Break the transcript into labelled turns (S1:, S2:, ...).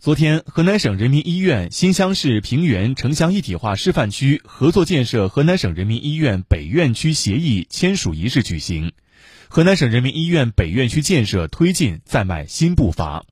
S1: 昨天河南省人民医院新乡市平原城乡一体化示范区合作建设河南省人民医院北院区协议签署仪式举行。河南省人民医院北院区建设推进再迈新步伐。